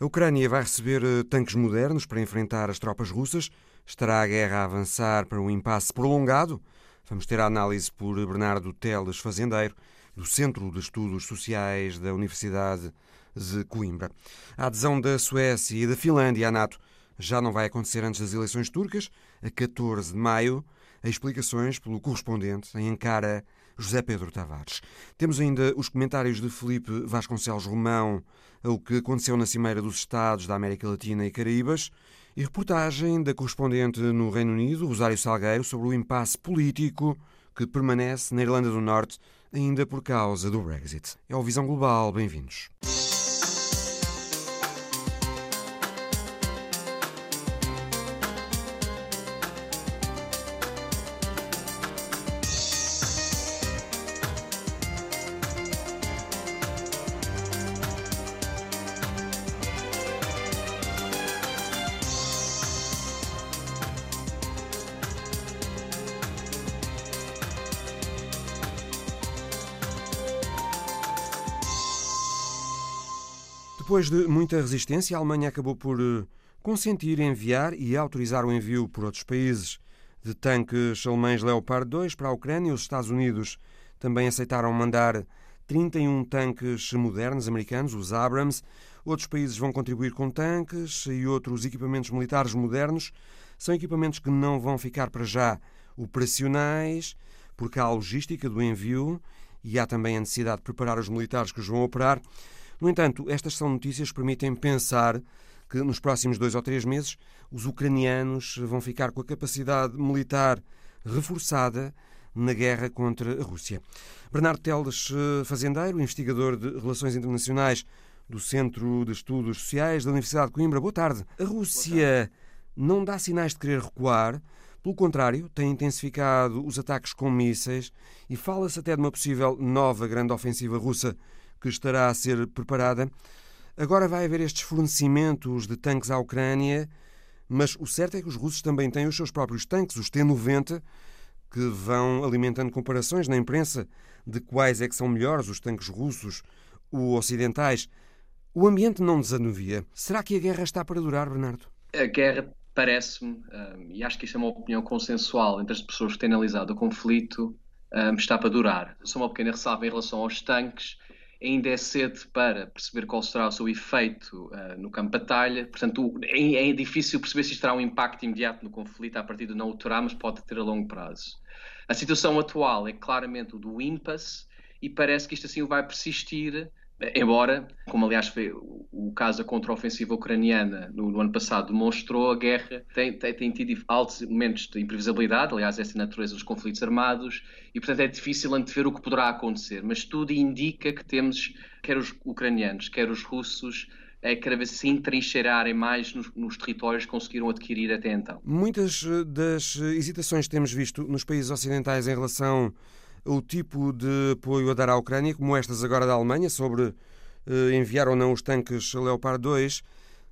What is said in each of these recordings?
A Ucrânia vai receber eh, tanques modernos para enfrentar as tropas russas. Estará a guerra a avançar para um impasse prolongado? Vamos ter a análise por Bernardo Teles Fazendeiro, do Centro de Estudos Sociais da Universidade de Coimbra. A adesão da Suécia e da Finlândia à NATO já não vai acontecer antes das eleições turcas, a 14 de maio. Explicações pelo correspondente em Ankara, José Pedro Tavares. Temos ainda os comentários de Felipe Vasconcelos Romão ao que aconteceu na Cimeira dos Estados da América Latina e Caraíbas e reportagem da correspondente no Reino Unido, Rosário Salgueiro, sobre o impasse político que permanece na Irlanda do Norte ainda por causa do Brexit. É o Visão Global, bem-vindos. Depois de muita resistência, a Alemanha acabou por eh, consentir enviar e autorizar o envio por outros países de tanques alemães Leopard 2 para a Ucrânia. Os Estados Unidos também aceitaram mandar 31 tanques modernos americanos, os Abrams. Outros países vão contribuir com tanques e outros equipamentos militares modernos. São equipamentos que não vão ficar para já operacionais, porque há a logística do envio e há também a necessidade de preparar os militares que os vão operar. No entanto, estas são notícias que permitem pensar que nos próximos dois ou três meses os ucranianos vão ficar com a capacidade militar reforçada na guerra contra a Rússia. Bernardo Teles, eh, fazendeiro, investigador de Relações Internacionais do Centro de Estudos Sociais da Universidade de Coimbra. Boa tarde. A Rússia não dá sinais de querer recuar, pelo contrário, tem intensificado os ataques com mísseis e fala-se até de uma possível nova grande ofensiva russa que estará a ser preparada. Agora vai haver estes fornecimentos de tanques à Ucrânia, mas o certo é que os russos também têm os seus próprios tanques, os T-90, que vão alimentando comparações na imprensa de quais é que são melhores, os tanques russos ou ocidentais. O ambiente não desanuvia. Será que a guerra está para durar, Bernardo? A guerra parece-me, um, e acho que isto é uma opinião consensual entre as pessoas que têm analisado o conflito, um, está para durar. Só uma pequena ressalva em relação aos tanques ainda é cedo para perceber qual será o seu efeito uh, no campo de batalha. Portanto, é, é, difícil perceber se isto terá um impacto imediato no conflito, a partir de não o terá, mas pode ter a longo prazo. A situação atual é claramente o do impasse e parece que isto assim vai persistir Embora, como aliás foi o caso da contra-ofensiva ucraniana no, no, ano passado demonstrou, a guerra tem, tem, tem, tido altos momentos de imprevisibilidade, aliás, essa é a natureza dos conflitos armados, e portanto é difícil antever o que poderá acontecer. Mas tudo indica que temos, quer os ucranianos, quer os russos, é cada vez se entrincheirarem mais nos, nos, territórios que conseguiram adquirir até então. Muitas eh, das hesitações que temos visto nos países ocidentais em relação o tipo de apoio a dar à Ucrânia, como estas agora da Alemanha, sobre eh, enviar ou não os tanques Leopard 2,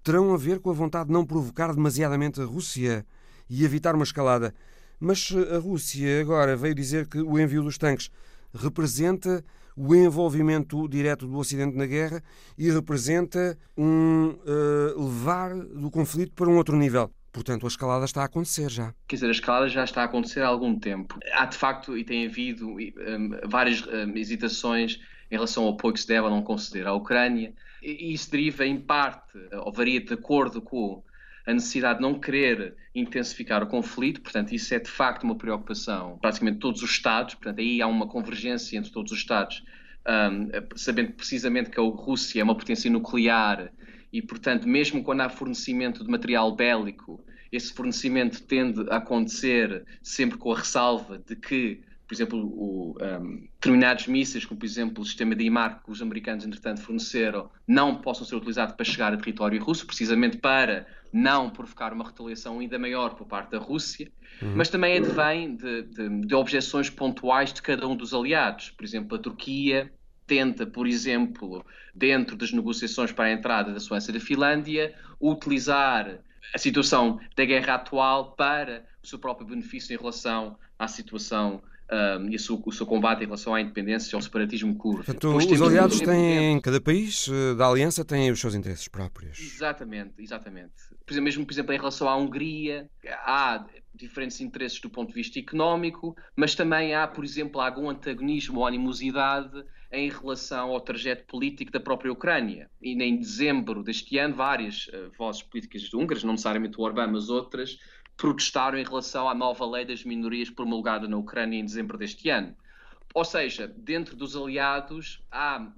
terão a ver com a vontade de não provocar demasiadamente a Rússia e evitar uma escalada. Mas eh, a Rússia agora veio dizer que o envio dos tanques representa o envolvimento direto do Ocidente na guerra e representa um uh, levar do conflito para um outro nível. Portanto, a escalada está a acontecer já. Quer dizer, a escalada já está a acontecer há algum tempo. Há, de facto, e tem havido um, várias um, hesitações em relação ao apoio que se deve ou não conceder à Ucrânia. E isso deriva, em parte, ou varia de acordo com a necessidade de não querer intensificar o conflito, portanto, isso é de facto uma preocupação praticamente de todos os Estados, portanto, aí há uma convergência entre todos os Estados, um, sabendo precisamente que a Rússia é uma potência nuclear e, portanto, mesmo quando há fornecimento de material bélico, esse fornecimento tende a acontecer sempre com a ressalva de que, por exemplo, o, um, determinados mísseis, como por exemplo o sistema de IMAR que os americanos, entretanto, forneceram, não possam ser utilizados para chegar a território russo, precisamente para não provocar uma retaliação ainda maior por parte da Rússia, uhum. mas também advém de, de, de objeções pontuais de cada um dos aliados. Por exemplo, a Turquia tenta, por exemplo, dentro das negociações para a entrada da Suécia e da Finlândia, utilizar a situação da guerra atual para o seu próprio benefício em relação à situação um, e o seu, o seu, combate em relação à independência e ao separatismo curdo. Portanto, os aliados têm, cada país eh, da aliança, têm os seus interesses próprios. Exatamente, exatamente. Por exemplo, mesmo, por exemplo, em relação à Hungria, há diferentes interesses do ponto de vista económico, mas também há, por exemplo, algum antagonismo ou animosidade em relação ao trajeto político da própria Ucrânia. E em dezembro deste ano, várias uh, vozes políticas húngaras, não necessariamente o Orbán, mas outras, protestaram em relação à nova lei das minorias promulgada na Ucrânia em dezembro deste ano. Ou seja, dentro dos aliados há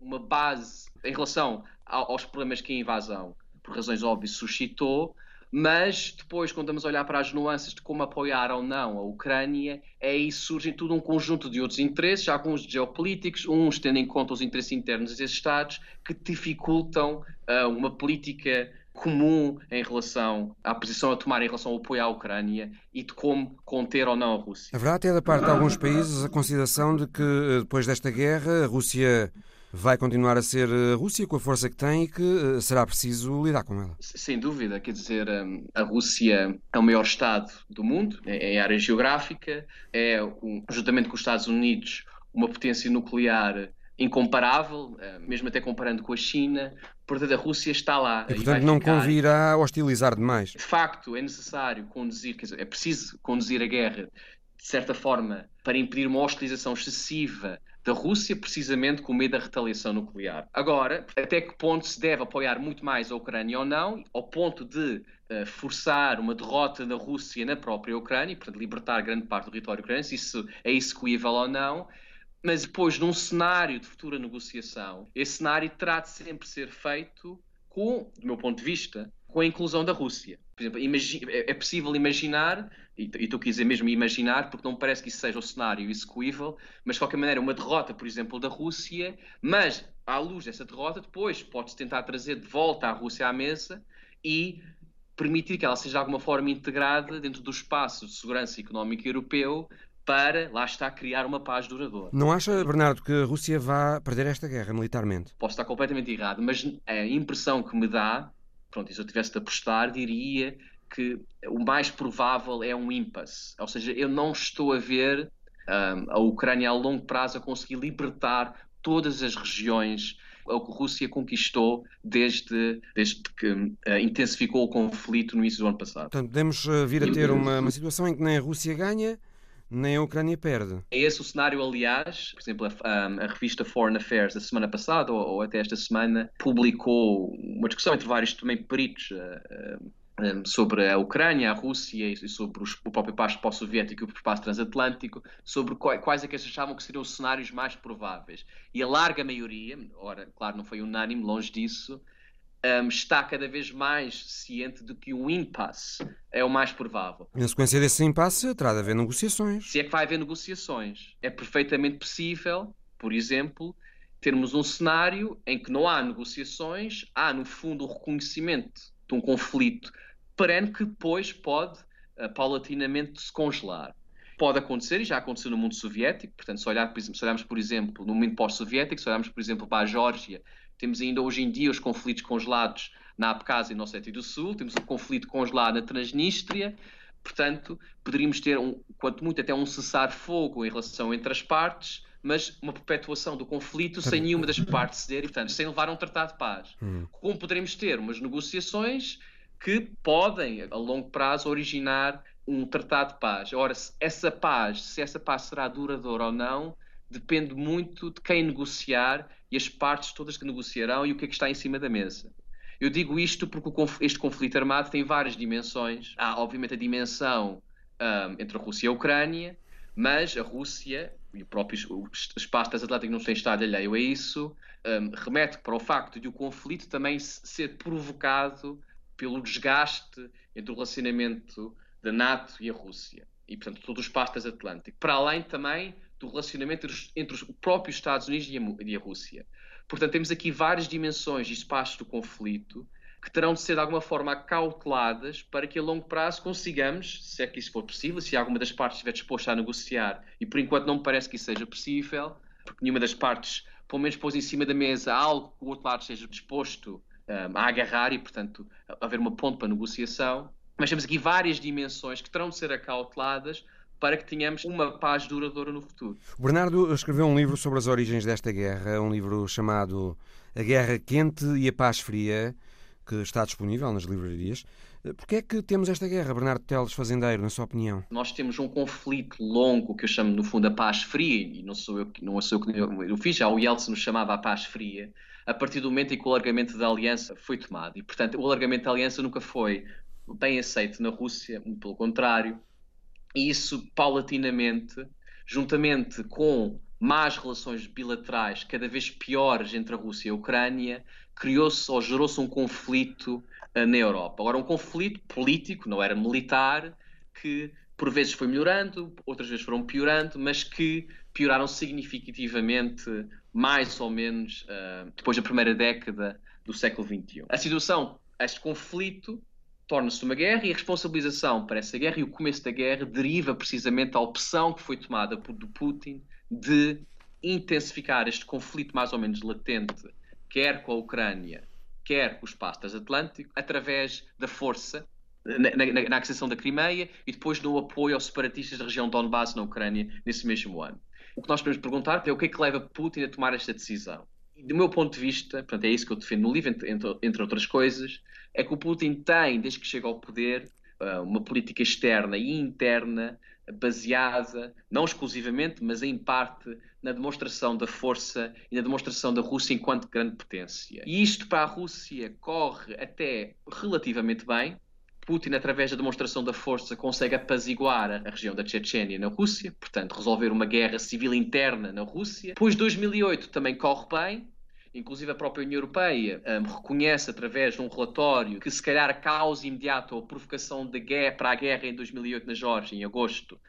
uma base em relação aos problemas que a invasão, por razões óbvias, suscitou, mas depois, quando estamos a olhar para as nuances de como apoiar ou não a Ucrânia, é aí surge tudo um conjunto de outros interesses, alguns geopolíticos, uns tendo em conta os interesses internos desses Estados, que dificultam uh, uma política comum em relação à posição a tomar em relação ao apoio à Ucrânia e de como conter ou não a Rússia. Haverá até da parte de alguns países a consideração de que eh, depois desta guerra a Rússia vai continuar a ser a Rússia com a força que tem e que eh, será preciso lidar com ela. Sem dúvida, quer dizer, hum, a Rússia é o maior Estado do mundo em área geográfica, é, juntamente com os Estados Unidos, uma potência nuclear incomparável, eh, mesmo até comparando com a China. Portanto, a Rússia está lá. E, portanto, não ficar. convirá hostilizar demais. De facto, é necessário conduzir, quer dizer, é preciso conduzir a guerra de certa forma para impedir uma hostilização excessiva da Rússia, precisamente com medo da retaliação nuclear. Agora, até que ponto se deve apoiar muito mais a Ucrânia ou não, ao ponto de uh, forçar uma derrota da Rússia na própria Ucrânia, portanto, libertar grande parte do território ucraniano, se isso é execuível ou não, mas depois, num cenário de futura negociação, esse cenário terá de sempre ser feito com, do meu ponto de vista, com a inclusão da Rússia. Por exemplo, é, é possível imaginar, e a dizer mesmo imaginar, porque não parece que isso seja o cenário execuível, mas de qualquer maneira, uma derrota, por exemplo, da Rússia, mas à luz dessa derrota, depois pode-se tentar trazer de volta a Rússia à mesa e permitir que ela seja de alguma forma integrada dentro do espaço de segurança económica europeu para, lá está, criar uma paz duradoura. Não acha, Bernardo, que a Rússia vá perder esta guerra militarmente? Posso estar completamente errado, mas a impressão que me dá, pronto, se eu tivesse de apostar, diria que o mais provável é um impasse. Ou seja, eu não estou a ver um, a Ucrânia a longo prazo a conseguir libertar todas as regiões que a Rússia conquistou desde, desde que uh, intensificou o conflito no início do ano passado. Portanto, podemos uh, vir a ter uma, uma situação em que nem a Rússia ganha, nem a Ucrânia perde. É esse o cenário, aliás. Por exemplo, a, a revista Foreign Affairs, da semana passada, ou, ou, até esta semana, publicou uma discussão entre vários também peritos. Uh, uh, sobre a Ucrânia, a Rússia e sobre o próprio espaço pós-soviético e o espaço transatlântico, sobre quais é que eles achavam que seriam os cenários mais prováveis. E a larga maioria, ora, claro, não foi unânime, longe disso, um, está cada vez mais ciente de que o impasse é o mais provável. Na sequência desse impasse, terá de haver negociações. Se é que vai haver negociações. É perfeitamente possível, por exemplo, termos um cenário em que não há negociações, há, no fundo, o reconhecimento de um conflito perene que depois pode, uh, paulatinamente, se congelar. Pode acontecer, e já aconteceu no mundo soviético, portanto, se, olhar, se olharmos, por exemplo, no mundo pós-soviético, se olharmos, por exemplo, para a Geórgia temos ainda hoje em dia os conflitos congelados na Abkhazia e no Ossétia do Sul, temos o conflito congelado na Transnistria, portanto, poderíamos ter, um, quanto muito, até um cessar-fogo em relação entre as partes, mas uma perpetuação do conflito sem nenhuma das partes ceder e, portanto, sem levar a um tratado de paz. Hum. Como poderemos ter umas negociações que podem, a longo prazo, originar um tratado de paz. Ora, essa paz, se essa paz será duradoura ou não, depende muito de quem negociar e as partes todas que negociarão e o que é que está em cima da mesa. Eu digo isto porque este conflito armado tem várias dimensões. Há, obviamente, a dimensão um, entre a Rússia e a Ucrânia, mas a Rússia e o próprio espaço transatlântico não tem estado alheio a isso, um, remete para o facto de o conflito também ser provocado pelo desgaste entre o relacionamento da NATO e a Rússia. E, portanto, todo o espaço transatlântico. Para além também do relacionamento entre os próprios Estados Unidos e a, Rússia. Portanto, temos aqui várias dimensões e espaços do conflito que terão de ser de alguma forma acauteladas para que a longo prazo consigamos, se é que isso for possível, se alguma das partes estiver disposta a negociar, e por enquanto não me parece que isso seja possível, porque nenhuma das partes, pelo menos, pôs em cima da mesa algo que o outro lado esteja disposto um, a agarrar e, portanto, haver uma ponte para negociação. Mas temos aqui várias dimensões que terão de ser acauteladas para que tenhamos uma paz duradoura no futuro. O Bernardo escreveu um livro sobre as origens desta guerra, um livro chamado A Guerra Quente e a Paz Fria, que está disponível nas livrarias. Porquê é que temos esta guerra, Bernardo Teles Fazendeiro, na sua opinião? Nós temos um conflito longo que eu chamo, no fundo, a paz fria, e não sou eu, não sou eu que eu fiz, já o Yeltsin nos chamava a paz fria, a partir do momento em que o alargamento da aliança foi tomado. E, portanto, o alargamento da aliança nunca foi bem aceito na Rússia, muito pelo contrário, e isso paulatinamente, juntamente com más relações bilaterais cada vez piores entre a Rússia e a Ucrânia, criou-se ou gerou-se um conflito uh, na Europa. Agora, um conflito político, não era militar, que por vezes foi melhorando, outras vezes foram piorando, mas que pioraram significativamente, mais ou menos, uh, depois da primeira década do século XXI. A situação, este conflito, torna-se uma guerra e a responsabilização para essa guerra e o começo da guerra deriva precisamente da opção que foi tomada por Putin de intensificar este conflito mais ou menos latente, quer com a Ucrânia, quer com o espaço transatlântico, através da força na, na, na aquisição da Crimeia e depois no apoio aos separatistas da região Donbass na Ucrânia nesse mesmo ano. O que nós podemos perguntar é o que é que leva Putin a tomar esta decisão. E, do meu ponto de vista, portanto, é isso que eu defendo no livro, entre, entre outras coisas, é que o Putin tem, desde que chega ao poder, ah, uma política externa e interna baseada, não exclusivamente, mas em parte, na demonstração da força e na demonstração da Rússia enquanto grande potência. E isto para a Rússia corre até relativamente bem. Putin, através da demonstração da força, consegue apaziguar a região da Chechênia na Rússia, portanto, resolver uma guerra civil interna na Rússia. Depois, 2008 também corre bem, Inclusive a própria União Europeia um, reconhece através de um relatório que se calhar a causa imediata ou a provocação de guerra, para a guerra em 2008 na Geórgia, em agosto,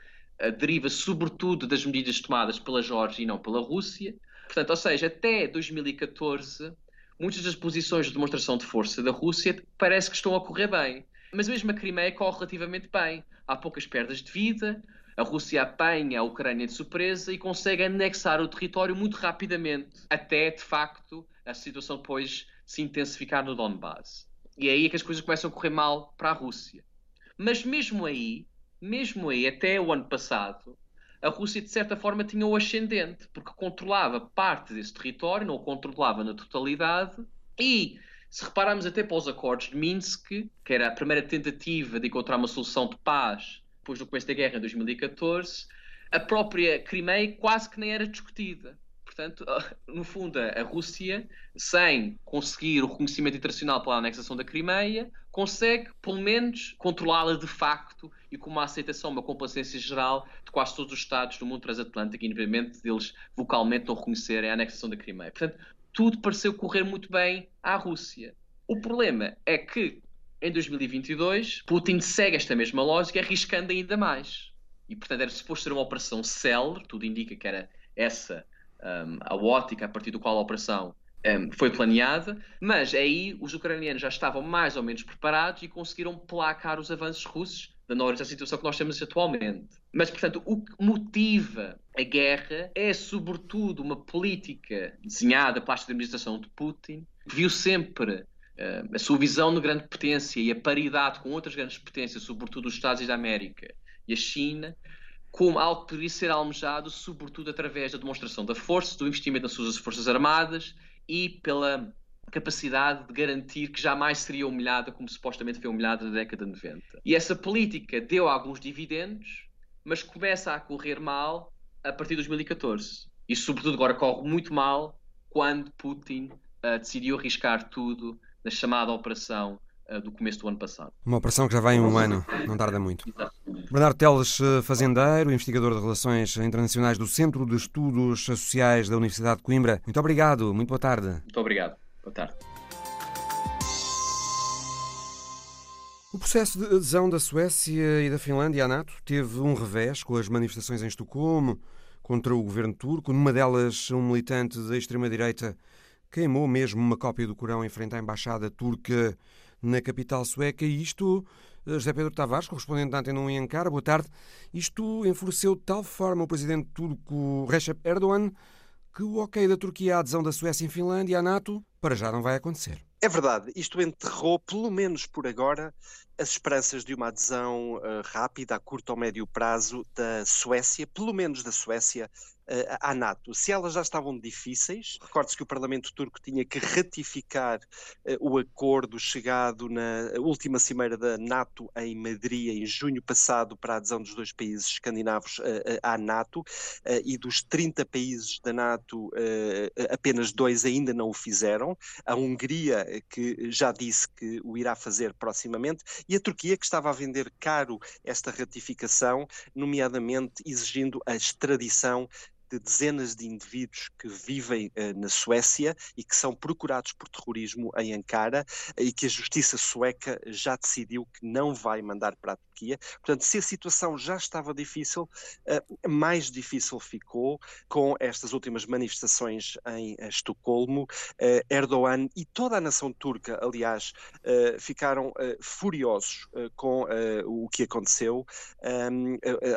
uh, deriva sobretudo das medidas tomadas pela Geórgia e não pela Rússia. Portanto, ou seja, até 2014, muitas das posições de demonstração de força da Rússia parece que estão a correr bem. Mas mesmo a Crimeia corre relativamente bem. Há poucas perdas de vida, a Rússia apanha a Ucrânia de surpresa e consegue anexar o território muito rapidamente, até de facto a situação depois se intensificar no Donbass. E é aí que as coisas começam a correr mal para a Rússia. Mas mesmo aí, mesmo aí, até o ano passado, a Rússia de certa forma tinha o ascendente, porque controlava parte desse território, não o controlava na totalidade, e se repararmos até para os acordos de Minsk, que era a primeira tentativa de encontrar uma solução de paz depois do começo da guerra em 2014, a própria Crimeia quase que nem era discutida. Portanto, no fundo, a Rússia, sem conseguir o reconhecimento internacional pela anexação da Crimeia, consegue, pelo menos, controlá-la de facto e com uma aceitação, uma complacência geral de quase todos os Estados do mundo transatlântico, independente deles vocalmente não reconhecerem a anexação da Crimeia. Portanto, tudo pareceu correr muito bem à Rússia. O problema é que em 2022, Putin segue esta mesma lógica, arriscando ainda mais. E, portanto, era suposto ser uma operação célere, tudo indica que era essa um, a ótica a partir do qual a operação um, foi planeada, mas aí os ucranianos já estavam mais ou menos preparados e conseguiram placar os avanços russos, dando-nos a situação que nós temos atualmente. Mas, portanto, o que motiva a guerra é, sobretudo, uma política desenhada pela administração de Putin, que viu sempre eh, a sua visão de grande potência e a paridade com outras grandes potências, sobretudo os Estados da América e a China, como algo que poderia ser almejado, sobretudo através da demonstração da força, do investimento nas suas Forças Armadas e pela capacidade de garantir que jamais seria humilhada como supostamente foi humilhada na década de 90. E essa política deu alguns dividendos, mas começa a correr mal a partir de 2014. E, sobretudo, agora corre muito mal quando Putin uh, decidiu arriscar tudo da chamada operação uh, do começo do ano passado. Uma operação que já vai em um ano, não tarda muito. Bernardo Teles, eh, fazendeiro, investigador de Relações Internacionais do Centro de Estudos Sociais da Universidade de Coimbra. Muito obrigado, muito boa tarde. Muito obrigado, boa tarde. O processo de adesão da Suécia e da Finlândia à NATO teve um revés com as manifestações em Estocolmo contra o governo turco. Numa delas, um militante da extrema-direita queimou mesmo uma cópia do Corão em frente à embaixada turca na capital sueca. E isto, eh, José Pedro Tavares, correspondente da Antena 1 em Ankara, boa tarde. Isto enfureceu de tal forma o presidente turco Recep Erdogan que o ok da Turquia à adesão da Suécia e Finlândia à NATO para já não vai acontecer. É verdade, isto enterrou, pelo menos por agora, as esperanças de uma adesão uh, rápida, a curto ou médio prazo, da Suécia, pelo menos da Suécia, uh, à NATO. Se elas já estavam difíceis, recorde-se que o Parlamento turco tinha que ratificar uh, o acordo chegado na última cimeira da NATO em Madrid, em junho passado, para a adesão dos dois países escandinavos à NATO, e dos 30 países da NATO, apenas dois ainda não o fizeram. A Hungria, que já disse que o irá fazer proximamente, e a Turquia, que estava a vender caro esta ratificação, nomeadamente exigindo a extradição de dezenas de indivíduos que vivem uh, na Suécia e que são procurados por terrorismo em Ankara e que a justiça sueca já decidiu que não vai mandar para a Turquia. Portanto, se a situação já estava difícil, uh, mais difícil ficou com estas últimas manifestações em Estocolmo. Erdogan e toda a nação turca, aliás, ficaram furiosos com o que aconteceu.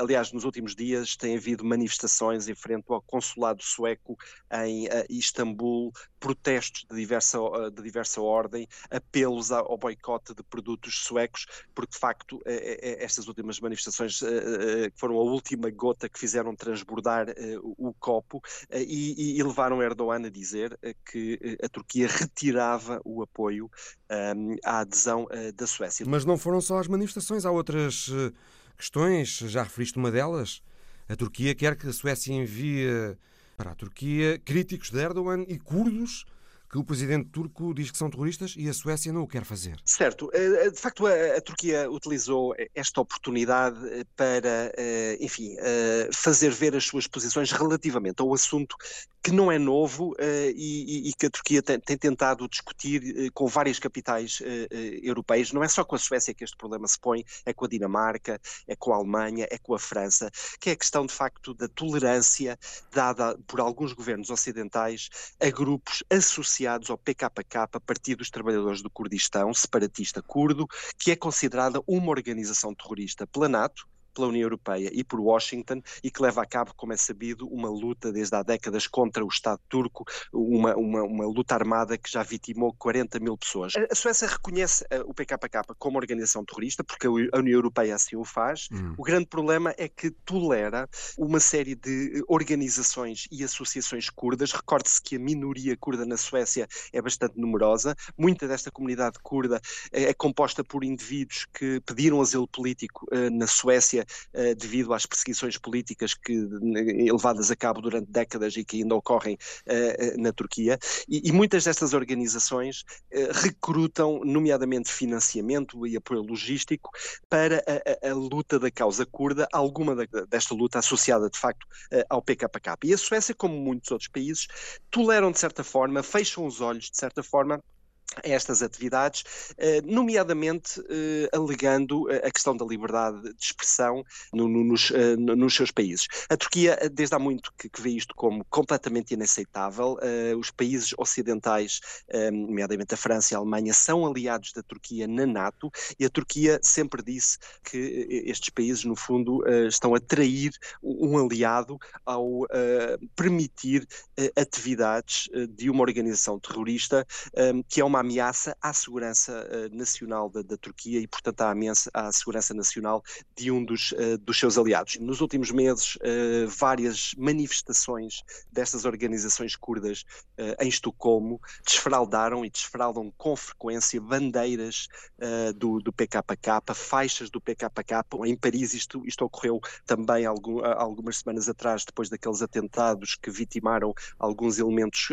Aliás, nos últimos dias tem havido manifestações em frente ao consulado sueco em uh, Istambul, protestos de diversa, uh, de diversa ordem, apelos ao boicote de produtos suecos, porque de facto estas últimas manifestações foram a última gota que fizeram transbordar o copo e, e, levaram Erdogan a dizer que a Turquia retirava o apoio um, à adesão da Suécia. Mas não foram só as manifestações, há outras questões, já referiste uma delas? A Turquia quer que a Suécia envie para a Turquia críticos de Erdogan e curdos que o presidente turco diz que são terroristas e a Suécia não o quer fazer. Certo. Eh, eh, de facto, a, Turquia utilizou esta oportunidade eh, para, enfim, fazer ver as suas posições relativamente ao assunto que não é novo e, que a Turquia tem, tentado discutir com várias capitais europeias. Não é só com a Suécia que este problema se põe, é com a Dinamarca, é com a Alemanha, é com a França, que é a questão, de facto, da tolerância dada por alguns governos ocidentais a grupos associados associados ao PKK, Partido dos Trabalhadores do Kurdistão, separatista curdo, que é considerada uma organização terrorista pela NATO, pela União Europeia e por Washington e que leva a cabo, como é sabido, uma luta desde há décadas contra o Estado turco, uma, uma, uma luta armada que já vitimou 40 mil pessoas. A Suécia reconhece eh, o PKK como organização terrorista, porque a União Europeia assim o faz. Hum. O grande problema é que tolera uma série de organizações e associações curdas. Recorde-se que a minoria curda na Suécia é bastante numerosa. Muita desta comunidade curda é, é composta por indivíduos que pediram asilo político na Suécia uh, devido às perseguições políticas que levadas a cabo durante décadas e que ainda ocorrem uh, na Turquia. E, e, muitas destas organizações recrutam, nomeadamente, financiamento e apoio logístico para a, a, a luta da causa curda, alguma da, desta luta associada, de facto, ao PKK. E a Suécia, como muitos outros países, toleram, de certa forma, fecham os olhos, de certa forma, estas atividades, eh, nomeadamente eh, alegando a questão da liberdade de expressão nos, eh, nos seus países. A Turquia, desde há muito, que vê isto como completamente inaceitável. Os países ocidentais, nomeadamente a França e a Alemanha, são aliados da Turquia na NATO e a Turquia sempre disse que estes países, no fundo, estão a trair um aliado ao permitir atividades de uma organização terrorista que é uma ameaça à segurança uh, nacional da, da, Turquia e, portanto, à ameaça à segurança nacional de um dos, uh, dos seus aliados. Nos últimos meses, uh, várias manifestações destas organizações curdas em Estocolmo desfraldaram e desfraldam com frequência bandeiras do, do PKK, faixas do PKK. Em Paris, isto, isto ocorreu também algum, algumas semanas atrás, depois daqueles atentados que vitimaram alguns elementos,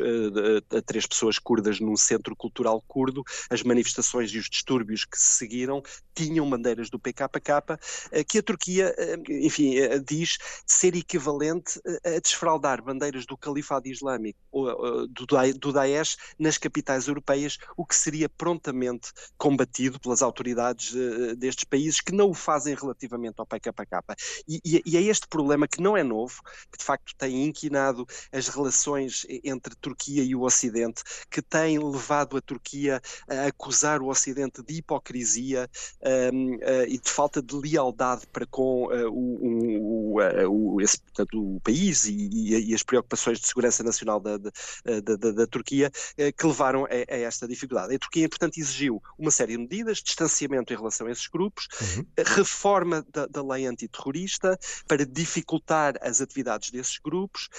três pessoas curdas num centro cultural curdo, as manifestações e os distúrbios que se seguiram tinham bandeiras do PKK, eh, que a Turquia, eh, enfim, eh, diz ser equivalente a desfraldar bandeiras do Califado Islâmico ou do Daesh nas capitais europeias, o que seria prontamente combatido pelas autoridades destes países que não o fazem relativamente ao PKK. E, e é este problema que não é novo, que de facto tem inquinado as relações entre Turquia e o Ocidente, que tem levado a Turquia Turquia a acusar o Ocidente de hipocrisia um, uh, e de falta de lealdade para com uh, o, o, o, esse, portanto, o país e, e, e, as preocupações de segurança nacional da, da, da, da Turquia que levaram a, a, esta dificuldade. A Turquia, portanto, exigiu uma série de medidas, distanciamento em relação a esses grupos, uhum. reforma da, da lei antiterrorista para dificultar as atividades desses grupos,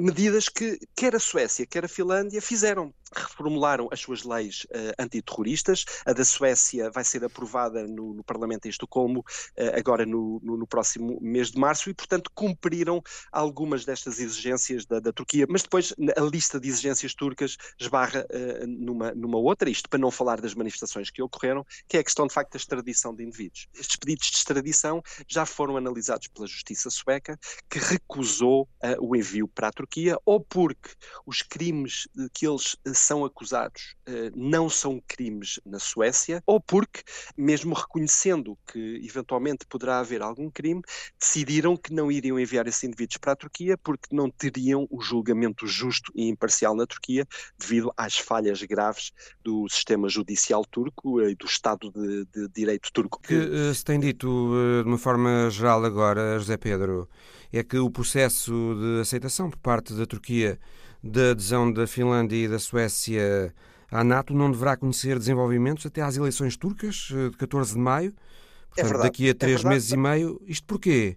medidas que quer a Suécia, quer a Finlândia fizeram reformularam as suas leis uh, antiterroristas. A da Suécia vai ser aprovada no, no Parlamento em Estocolmo uh, agora no, no, no, próximo mês de março e, portanto, cumpriram algumas destas exigências da, da Turquia. Mas depois a lista de exigências turcas esbarra uh, numa, numa outra, isto para não falar das manifestações que ocorreram, que é a questão de facto da extradição de indivíduos. Estes pedidos de extradição já foram analisados pela justiça sueca, que recusou o envio para a Turquia, ou porque os crimes que eles são acusados não são crimes na Suécia, ou porque, mesmo reconhecendo que eventualmente poderá haver algum crime, decidiram que não iriam enviar esses indivíduos para a Turquia porque não teriam o julgamento justo e imparcial na Turquia devido às falhas graves do sistema judicial turco e do Estado de, de Direito turco. Que uh, se tem dito uh, de uma forma geral agora, José Pedro, é que o processo de aceitação por parte da Turquia da adesão da Finlândia e da Suécia à NATO não deverá conhecer desenvolvimentos até às eleições turcas eh, de 14 de maio. É Portanto, é daqui a três é meses e meio. Isto porquê?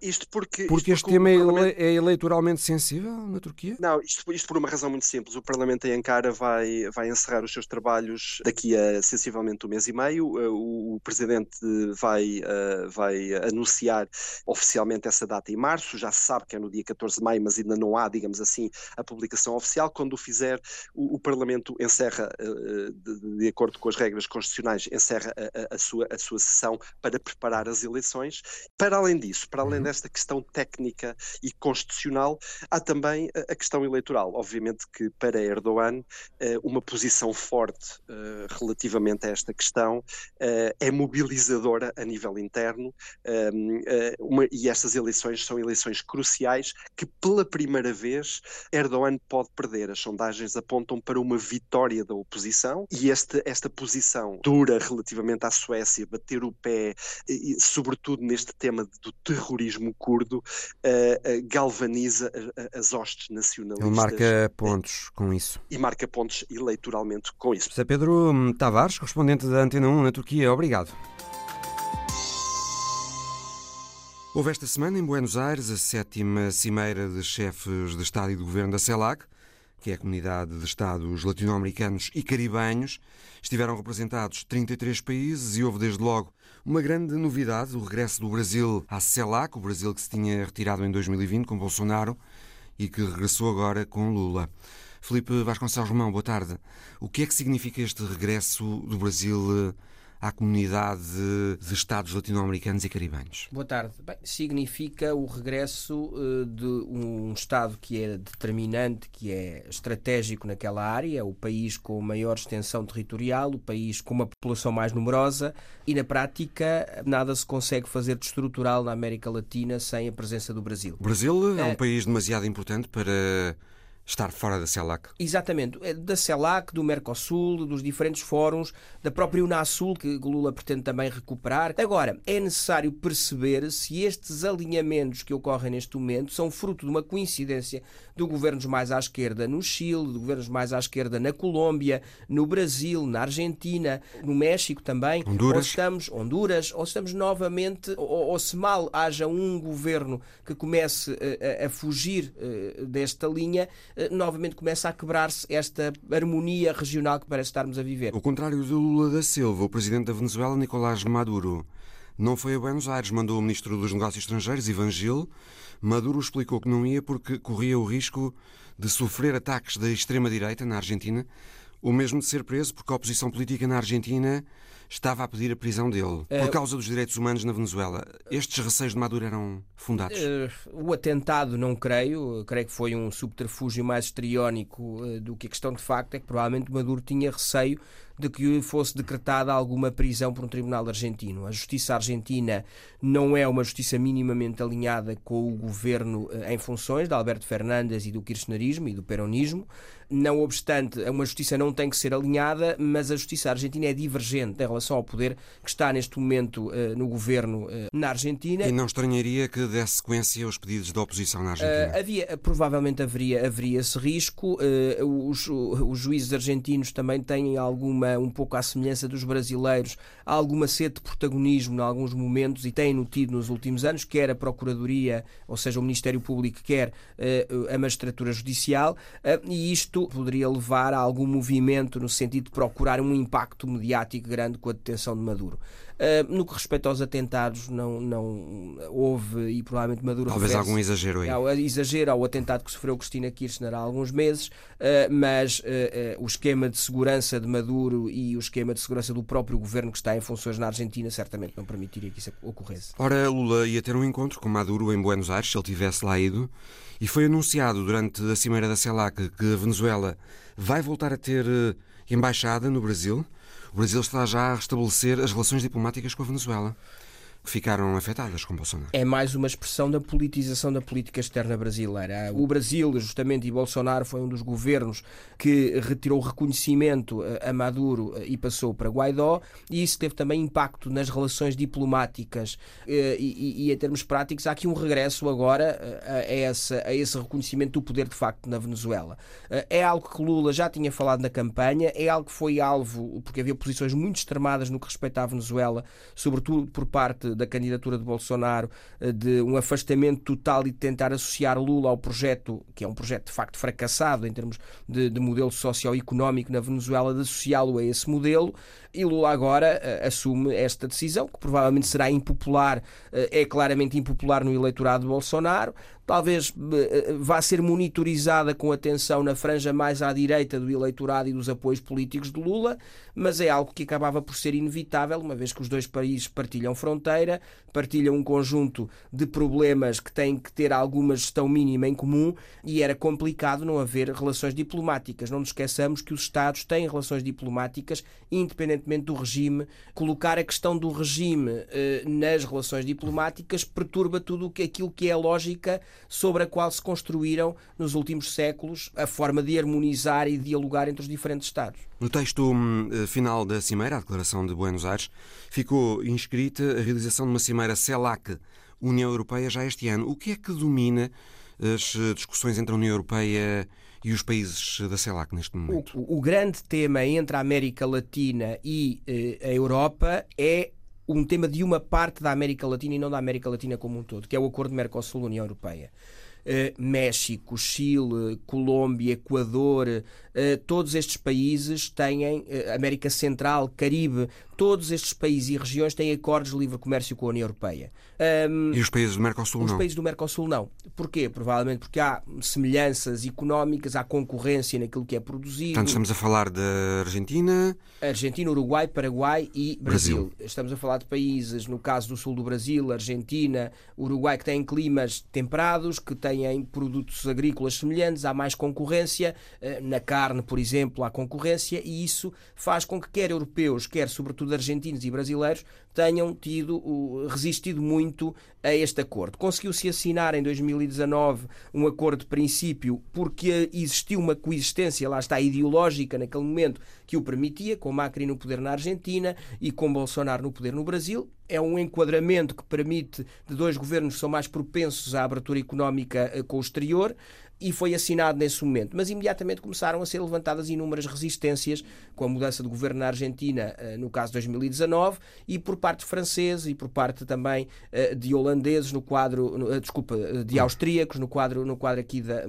Isto porque. Porque isto este tema é Parlamento... é eleitoralmente sensível na Turquia? Não, isto, isto, por uma razão muito simples. O Parlamento em Ankara vai, vai encerrar os seus trabalhos daqui a sensivelmente um mês e meio. Eh, o, o Presidente vai, uh, vai anunciar oficialmente essa data em março. Já se sabe que é no dia 14 de maio, mas ainda não há, digamos assim, a publicação oficial. Quando o fizer, o, o Parlamento encerra, uh, de, de, acordo com as regras constitucionais, encerra a, a, a, sua, a sua sessão para preparar as eleições. Para além disso, para além uhum desta questão técnica e constitucional, há também a questão eleitoral. Obviamente que para Erdogan eh, uma posição forte eh, relativamente a esta questão eh, é mobilizadora a nível interno e estas eleições são eleições cruciais que pela primeira vez Erdogan pode perder. As sondagens apontam para uma vitória da oposição e este, esta posição dura relativamente à Suécia, bater o pé, e, sobretudo neste tema do terrorismo nacionalismo curdo uh, galvaniza as hostes nacionalistas. Ele marca pontos com isso. E marca pontos eleitoralmente com isso. José Pedro Tavares, correspondente da Antena 1 na Turquia, obrigado. Houve esta semana em Buenos Aires a sétima cimeira de chefes de Estado e de Governo da CELAC, que é a Comunidade de Estados Latino-Americanos e Caribenhos. Estiveram representados 33 países e houve desde logo uma grande novidade, o regresso do Brasil à CELAC, o Brasil que se tinha retirado em 2020 com Bolsonaro e que regressou agora com Lula. Felipe Vasconcelos Romão, boa tarde. O que é que significa este regresso do Brasil à comunidade de Estados latino-americanos e caribenhos? Boa tarde. Bem, significa o regresso uh, de um Estado que é determinante, que é estratégico naquela área, o país com maior extensão territorial, o país com uma população mais numerosa e, na prática, nada se consegue fazer de estrutural na América Latina sem a presença do Brasil. O Brasil é um é... país demasiado importante para estar fora da CELAC. Exatamente, é da CELAC, do Mercosul, dos diferentes fóruns, da própria Unasul, que Lula pretende também recuperar. Agora, é necessário perceber se estes alinhamentos que ocorrem neste momento são fruto de uma coincidência de governos mais à esquerda no Chile, de governos mais à esquerda na Colômbia, no Brasil, na Argentina, no México também. Honduras. Ou estamos, Honduras, ou estamos novamente, ou, ou se mal haja um governo que comece uh, a fugir uh, desta linha, novamente começa a quebrar-se esta harmonia regional que parece estarmos a viver. Ao contrário de Lula da Silva, o presidente da Venezuela, Nicolás Maduro, não foi a Buenos Aires, mandou o ministro dos Negócios Estrangeiros, Ivan Gil, Maduro explicou que não ia porque corria o risco de sofrer ataques da extrema-direita na Argentina, ou mesmo de ser preso porque a oposição política na Argentina estava a pedir a prisão dele por causa dos direitos humanos na Venezuela. Estes receios de Maduro eram fundados? O atentado não creio. Creio que foi um subterfúgio mais histriónico do que a questão de facto é que provavelmente Maduro tinha receio de que fosse decretada alguma prisão por um tribunal argentino. A justiça argentina não é uma justiça minimamente alinhada com o governo em funções de Alberto Fernandes e do kirchnerismo e do peronismo. Não obstante, uma justiça não tem que ser alinhada, mas a justiça argentina é divergente em relação ao poder que está neste momento uh, no governo uh, na Argentina. E não estranharia que desse sequência aos pedidos da oposição na Argentina? Uh, havia, provavelmente haveria, haveria esse risco. Os, os, juízes argentinos também têm alguma, um pouco à semelhança dos brasileiros, alguma sede de protagonismo em alguns momentos e têm notido nos últimos anos, quer a Procuradoria, ou seja, o Ministério Público, quer a Magistratura Judicial, e isto poderia levar a algum movimento no sentido de procurar um impacto mediático grande com a detenção de Maduro. Uh, no que respeita aos atentados, não, não houve e provavelmente Maduro. Talvez algum exagero aí. Ao exagero ao atentado que sofreu Cristina Kirchner há alguns meses, uh, mas uh, o esquema de segurança de Maduro e o esquema de segurança do próprio governo que está em funções na Argentina certamente não permitiria que isso ocorresse. Ora, Lula ia ter um encontro com Maduro em Buenos Aires, se ele tivesse lá ido, e foi anunciado durante a Cimeira da CELAC que a Venezuela vai voltar a ter embaixada no Brasil. O Brasil está já a restabelecer as relações diplomáticas com a Venezuela ficaram afetadas com Bolsonaro. É mais uma expressão da politização da política externa brasileira. O Brasil, justamente, e Bolsonaro foi um dos governos que retirou reconhecimento a Maduro e passou para Guaidó, e isso teve também impacto nas relações diplomáticas eh, e, e, em termos práticos, há aqui um regresso agora eh, a, a esse reconhecimento do poder de facto na Venezuela. Eh, é algo que Lula já tinha falado na campanha, é algo que foi alvo, porque havia posições muito extremadas no que respeita à Venezuela, sobretudo por parte da candidatura de Bolsonaro eh, de um afastamento total e de tentar associar Lula ao projeto, que é um projeto de facto fracassado em termos de, de modelo socioeconómico na Venezuela, de associá-lo a esse modelo. E Lula agora uh, assume esta decisão, que provavelmente será impopular, uh, é claramente impopular no eleitorado de Bolsonaro, talvez uh, vá ser monitorizada com atenção na franja mais à direita do eleitorado e dos apoios políticos de Lula, mas é algo que acabava por ser inevitável, uma vez que os dois países partilham fronteira, partilham um conjunto de problemas que têm que ter alguma gestão mínima em comum e era complicado não haver relações diplomáticas. Não nos esqueçamos que os Estados têm relações diplomáticas independentemente independentemente do regime, colocar a questão do regime eh, nas relações diplomáticas perturba tudo aquilo que é a lógica sobre a qual se construíram nos últimos séculos a forma de harmonizar e dialogar entre os diferentes Estados. No texto hum, eh, final da Cimeira, a Declaração de Buenos Aires, ficou inscrita a realização de uma Cimeira CELAC, União Europeia, já este ano. O que é que domina as eh, discussões entre a União Europeia e os países da CELAC neste momento? O, o grande tema entre a América Latina e eh, a Europa é um tema de uma parte da América Latina e não da América Latina como um todo, que é o acordo Mercosul-União Europeia. Uh, México, Chile, Colômbia, Equador, todos estes países têm, uh, América Central, Caribe, todos estes países e regiões têm acordos de livre comércio com a União Europeia. Um, e os países do Mercosul os não? Os países do Mercosul não. Porquê? Provavelmente porque há semelhanças económicas, há concorrência naquilo que é produzido. Portanto, estamos a falar da Argentina... Argentina, Uruguai, Paraguai e Brasil. Brasil. Estamos a falar de países, no caso do sul do Brasil, Argentina, Uruguai, que têm climas temperados, que têm produtos agrícolas semelhantes, há mais concorrência. Eh, na carne, por exemplo, há concorrência e isso faz com que quer europeus, quer sobretudo argentinos e brasileiros tenham tido resistido muito a este acordo. Conseguiu-se assinar em 2019 um acordo de princípio porque existiu uma coexistência, lá está, ideológica naquele momento que o permitia, com Macri no poder na Argentina e com Bolsonaro no poder no Brasil. É um enquadramento que permite de dois governos que são mais propensos à abertura económica eh, com o exterior e foi assinado nesse momento. Mas imediatamente começaram a ser levantadas inúmeras resistências com a mudança de governo na Argentina, eh, no caso de 2019, e por parte francesa e por parte também eh, de holandeses no quadro, eh, desculpa, de austríacos no quadro, no quadro aqui da,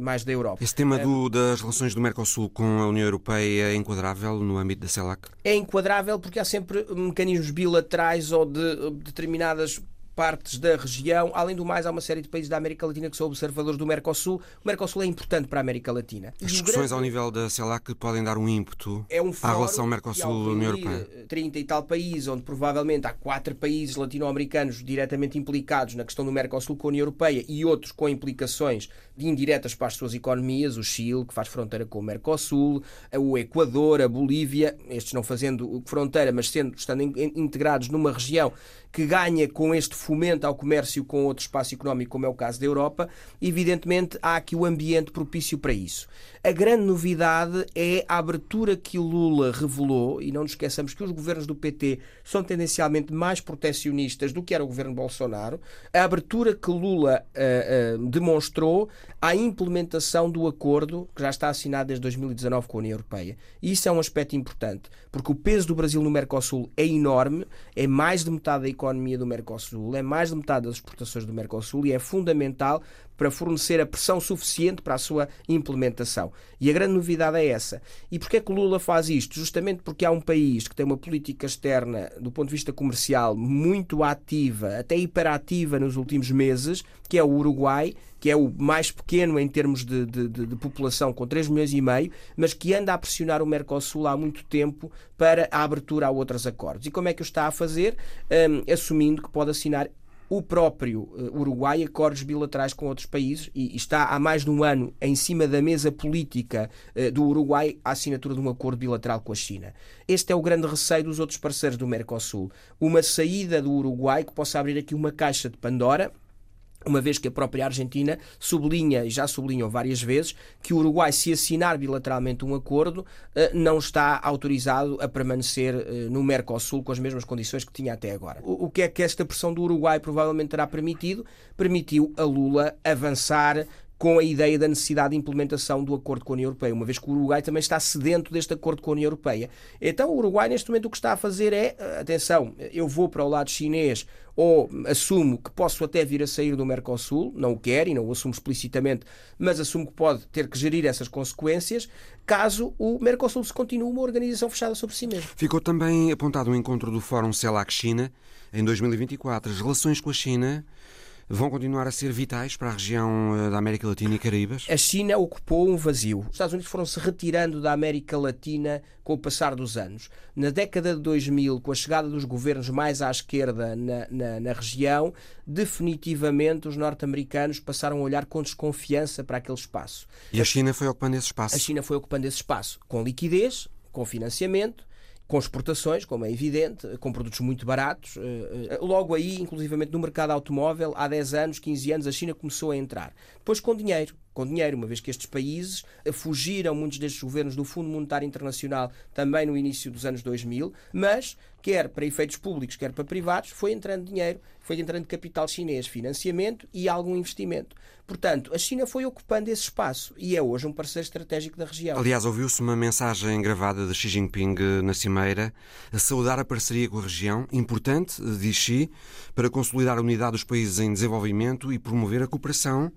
mais da Europa. Esse tema do, das relações do Mercosul com a União Europeia é enquadrável no âmbito da CELAC? É enquadrável porque há sempre mecanismos bilaterais ou de determinadas partes da região. Além do mais, há uma série de países da América Latina que são observadores do Mercosul. O Mercosul é importante para a América Latina. As discussões grande... ao nível da CELAC podem dar um ímpeto é um à relação Mercosul-União Europeia. 30 e tal países, onde provavelmente há quatro países latino-americanos diretamente implicados na questão do Mercosul com a União Europeia e outros com implicações indiretas para as suas economias, o Chile, que faz fronteira com o Mercosul, o Equador, a Bolívia, estes não fazendo fronteira, mas sendo, estando integrados numa região que ganha com este fomento ao comércio com outro espaço económico, como é o caso da Europa, evidentemente há aqui o ambiente propício para isso. A grande novidade é a abertura que o Lula revelou, e não nos esqueçamos que os governos do PT são tendencialmente mais protecionistas do que era o governo Bolsonaro, a abertura que Lula uh, uh, demonstrou à implementação do acordo que já está assinado desde 2019 com a União Europeia. E isso é um aspecto importante, porque o peso do Brasil no Mercosul é enorme, é mais de metade da economia do Mercosul, é mais de metade das exportações do Mercosul e é fundamental para fornecer a pressão suficiente para a sua implementação. E a grande novidade é essa. E porquê é que o Lula faz isto? Justamente porque há um país que tem uma política externa, do ponto de vista comercial, muito ativa, até hiperativa nos últimos meses, que é o Uruguai, que é o mais pequeno em termos de, de, de, de, população, com 3 milhões e meio, mas que anda a pressionar o Mercosul há muito tempo para a abertura a outros acordos. E como é que o está a fazer? Um, assumindo que pode assinar o próprio uh, Uruguai acordos bilaterais com outros países e, está há mais de um ano em cima da mesa política uh, do Uruguai a assinatura de um acordo bilateral com a China. Este é o grande receio dos outros parceiros do Mercosul. Uma saída do Uruguai que possa abrir aqui uma caixa de Pandora uma vez que a própria Argentina sublinha, e já sublinhou várias vezes, que o Uruguai, se assinar bilateralmente um acordo, eh, não está autorizado a permanecer eh, no Mercosul com as mesmas condições que tinha até agora. O que é que esta pressão do Uruguai provavelmente terá permitido? Permitiu a Lula avançar com a ideia da necessidade de implementação do acordo com a União Europeia, uma vez que o Uruguai também está sedento deste acordo com a União Europeia. Então o Uruguai, neste momento, o que está a fazer é, eh, atenção, eu vou para o lado chinês ou assumo que posso até vir a sair do Mercosul, não o quero e não o assumo explicitamente, mas assumo que pode ter que gerir essas consequências, caso o Mercosul se continue uma organização fechada sobre si mesmo. Ficou também apontado o encontro do Fórum CELAC-China em 2024. As relações com a China vão continuar a ser vitais para a região eh, da América Latina e Caraíbas? A China ocupou um vazio. Os Estados Unidos foram se retirando da América Latina com o passar dos anos. Na década de 2000, com a chegada dos governos mais à esquerda na, na, na região, definitivamente os norte-americanos passaram a olhar com desconfiança para aquele espaço. E a China foi ocupando esse espaço? A China foi ocupando esse espaço com liquidez, com financiamento com exportações, como é evidente, com produtos muito baratos. Eh, eh, logo aí, inclusivamente no mercado automóvel, há 10 anos, 15 anos, a China começou a entrar. Depois com dinheiro com dinheiro, uma vez que estes países fugiram, muitos destes governos, do Fundo Monetário Internacional também no início dos anos 2000, mas, quer para efeitos públicos, quer para privados, foi entrando dinheiro, foi entrando capital chinês, financiamento e algum investimento. Portanto, a China foi ocupando esse espaço e é hoje um parceiro estratégico da região. Aliás, ouviu-se uma mensagem gravada de Xi Jinping eh, na Cimeira a saudar a parceria com a região, importante, diz Xi, para consolidar a unidade dos países em desenvolvimento e promover a cooperação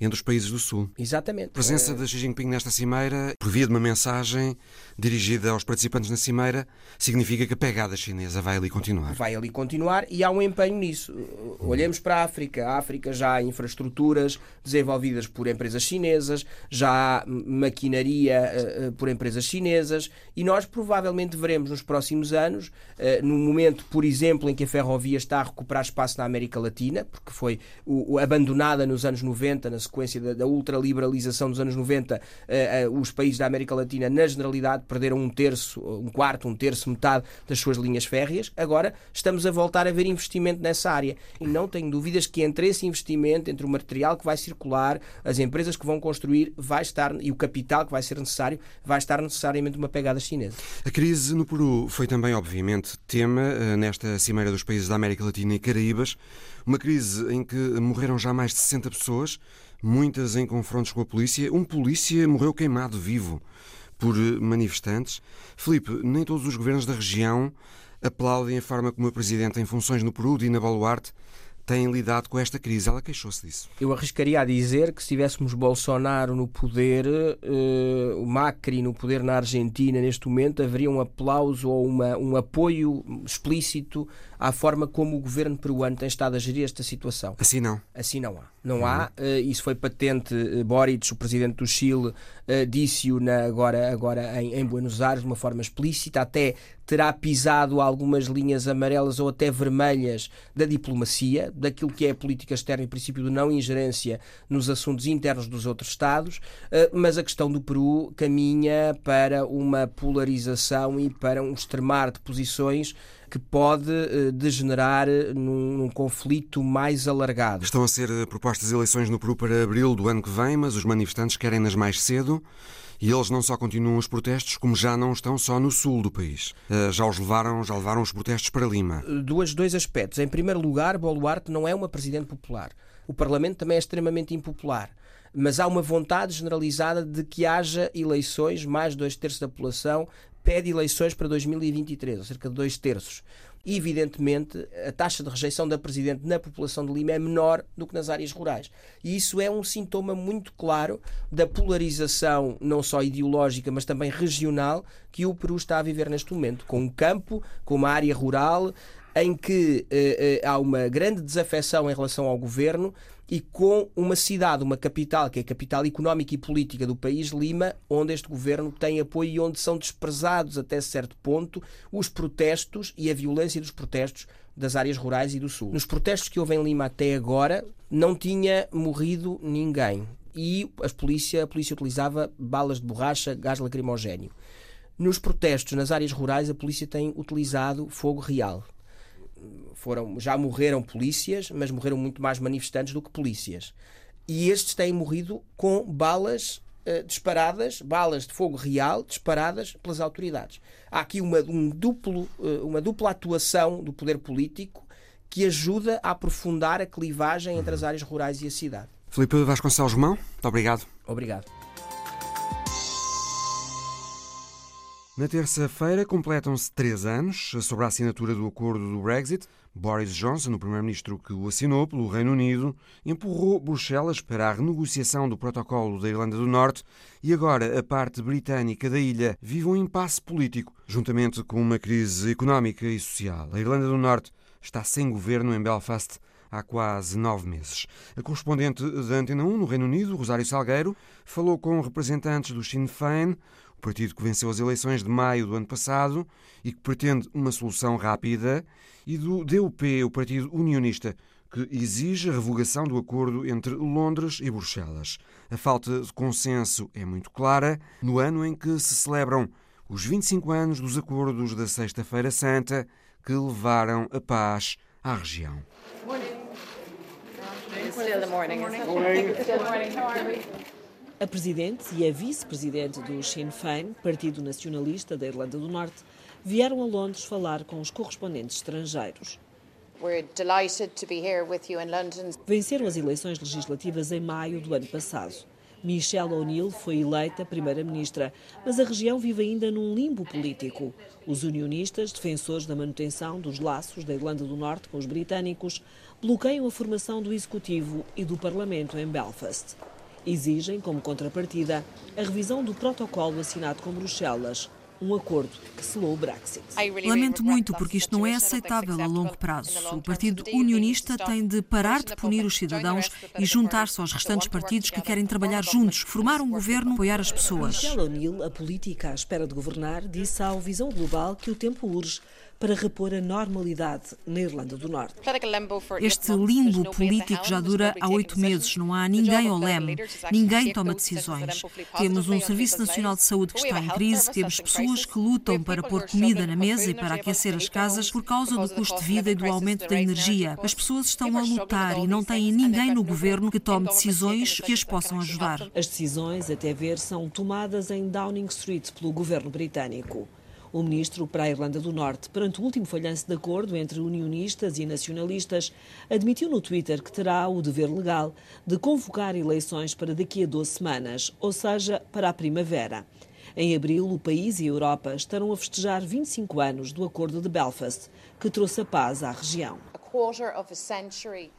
entre os países do Sul. Exatamente. A presença de Xi Jinping nesta cimeira, por via de uma mensagem dirigida aos participantes na cimeira, significa que a pegada chinesa vai ali continuar. Vai ali continuar e há um empenho nisso. Olhemos para a África. A África já há infraestruturas desenvolvidas por empresas chinesas, já há maquinaria uh, por empresas chinesas e nós provavelmente veremos nos próximos anos, no momento, por exemplo, em que a ferrovia está a recuperar espaço na América Latina, porque foi abandonada nos anos 90, na sequência da, da ultraliberalização dos anos 90, uh, uh, os países da América Latina, na generalidade, perderam um terço, um quarto, um terço, metade das suas linhas férreas. Agora estamos a voltar a ver investimento nessa área. E não tenho dúvidas que entre esse investimento, entre o material que vai circular, as empresas que vão construir, vai estar, e o capital que vai ser necessário, vai estar necessariamente uma pegada chinesa. A crise no Peru foi também, obviamente, tema uh, nesta Cimeira dos Países da América Latina e Caraíbas. Uma crise em que morreram já mais de 60 pessoas, muitas em confrontos com a polícia. Um polícia morreu queimado vivo por manifestantes. Felipe, nem todos os governos da região aplaudem a forma como a Presidente em funções no Peru, Dina Boluarte, têm lidado com esta crise. Ela queixou-se disso. Eu arriscaria a dizer que se tivéssemos Bolsonaro no poder, uh, o Macri no poder na Argentina neste momento, haveria um aplauso ou uma, um apoio explícito à forma como o governo peruano tem estado a gerir esta situação. Assim não. Assim não há. Não uhum. há. Uh, isso foi patente. Uh, Boric, o presidente do Chile, uh, disse-o agora, agora em, em Buenos Aires de uma forma explícita. Até terá pisado algumas linhas amarelas ou até vermelhas da diplomacia, daquilo que é a política externa e princípio de não ingerência nos assuntos internos dos outros Estados, mas a questão do Peru caminha para uma polarização e para um extremar de posições que pode uh, degenerar num, num, conflito mais alargado. Estão a ser eh, propostas eleições no Peru para abril do ano que vem, mas os manifestantes querem-nas mais cedo. E eles não só continuam os protestos, como já não estão só no sul do país. Já os levaram, já levaram os protestos para Lima. Duas, dois aspectos. Em primeiro lugar, Boluarte não é uma presidente popular. O Parlamento também é extremamente impopular mas há uma vontade generalizada de que haja eleições, mais de dois terços da população pede eleições para 2023, ou cerca de dois terços. Evidentemente, a taxa de rejeição da Presidente na população de Lima é menor do que nas áreas rurais. E isso é um sintoma muito claro da polarização, não só ideológica, mas também regional, que o Peru está a viver neste momento, com um campo, com uma área rural, em que eh, eh, há uma grande desafecção em relação ao governo e com uma cidade, uma capital, que é a capital económica e política do país, Lima, onde este governo tem apoio e onde são desprezados até certo ponto os protestos e a violência dos protestos das áreas rurais e do sul. Nos protestos que houve em Lima até agora, não tinha morrido ninguém. E a polícia, a polícia utilizava balas de borracha, gás lacrimogéneo. Nos protestos nas áreas rurais, a polícia tem utilizado fogo real foram, já morreram polícias, mas morreram muito mais manifestantes do que polícias. E estes têm morrido com balas uh, disparadas, balas de fogo real disparadas pelas autoridades. Há aqui uma, um duplo, uh, uma dupla atuação do poder político que ajuda a aprofundar a clivagem entre as áreas rurais e a cidade. Filipe Vasconcelos Mão, muito obrigado. Obrigado. Na terça-feira completam-se três anos sobre a assinatura do acordo do Brexit. Boris Johnson, o primeiro-ministro que o assinou pelo Reino Unido, empurrou Bruxelas para a renegociação do protocolo da Irlanda do Norte e agora a parte britânica da ilha vive um impasse político, juntamente com uma crise económica e social. A Irlanda do Norte está sem governo em Belfast há quase nove meses. A correspondente da Antena 1 no Reino Unido, Rosário Salgueiro, falou com representantes do Sinn Féin, partido que venceu as eleições de maio do ano passado e que pretende uma solução rápida, e do DUP, o Partido Unionista, que exige a revogação do acordo entre Londres e Bruxelas. A falta de consenso é muito clara no ano em que se celebram os 25 anos dos acordos da Sexta-feira Santa que levaram a paz à região. A presidente e a vice-presidente do Sinn Féin, Partido Nacionalista da Irlanda do Norte, vieram a Londres falar com os correspondentes estrangeiros. Venceram as eleições legislativas em maio do ano passado. Michelle O'Neill foi eleita primeira-ministra, mas a região vive ainda num limbo político. Os unionistas, defensores da manutenção dos laços da Irlanda do Norte com os britânicos, bloqueiam a formação do executivo e do parlamento em Belfast exigem, como contrapartida, a revisão do protocolo assinado com Bruxelas, um acordo que selou o Brexit. Lamento muito porque isto não é aceitável a longo prazo. O Partido Unionista tem de parar de punir os cidadãos e juntar-se aos restantes partidos que querem trabalhar juntos, formar um governo, apoiar as pessoas. Michelle O'Neill, a política à espera de governar, disse à Visão Global que o tempo urge para repor a normalidade na Irlanda do Norte. Este limbo político já dura há oito meses. Não há ninguém ao leme, ninguém toma decisões. Temos um Serviço Nacional de Saúde que está em crise, temos pessoas que lutam para pôr comida na mesa e para aquecer as casas por causa do custo de vida e do aumento da energia. As pessoas estão a lutar e não têm ninguém no governo que tome decisões que as possam ajudar. As decisões, até ver, são tomadas em Downing Street pelo governo britânico. O ministro para a Irlanda do Norte, perante o último falhanço de acordo entre unionistas e nacionalistas, admitiu no Twitter que terá o dever legal de convocar eleições para daqui a 12 semanas, ou seja, para a primavera. Em abril, o país e a Europa estarão a festejar 25 anos do Acordo de Belfast, que trouxe a paz à região.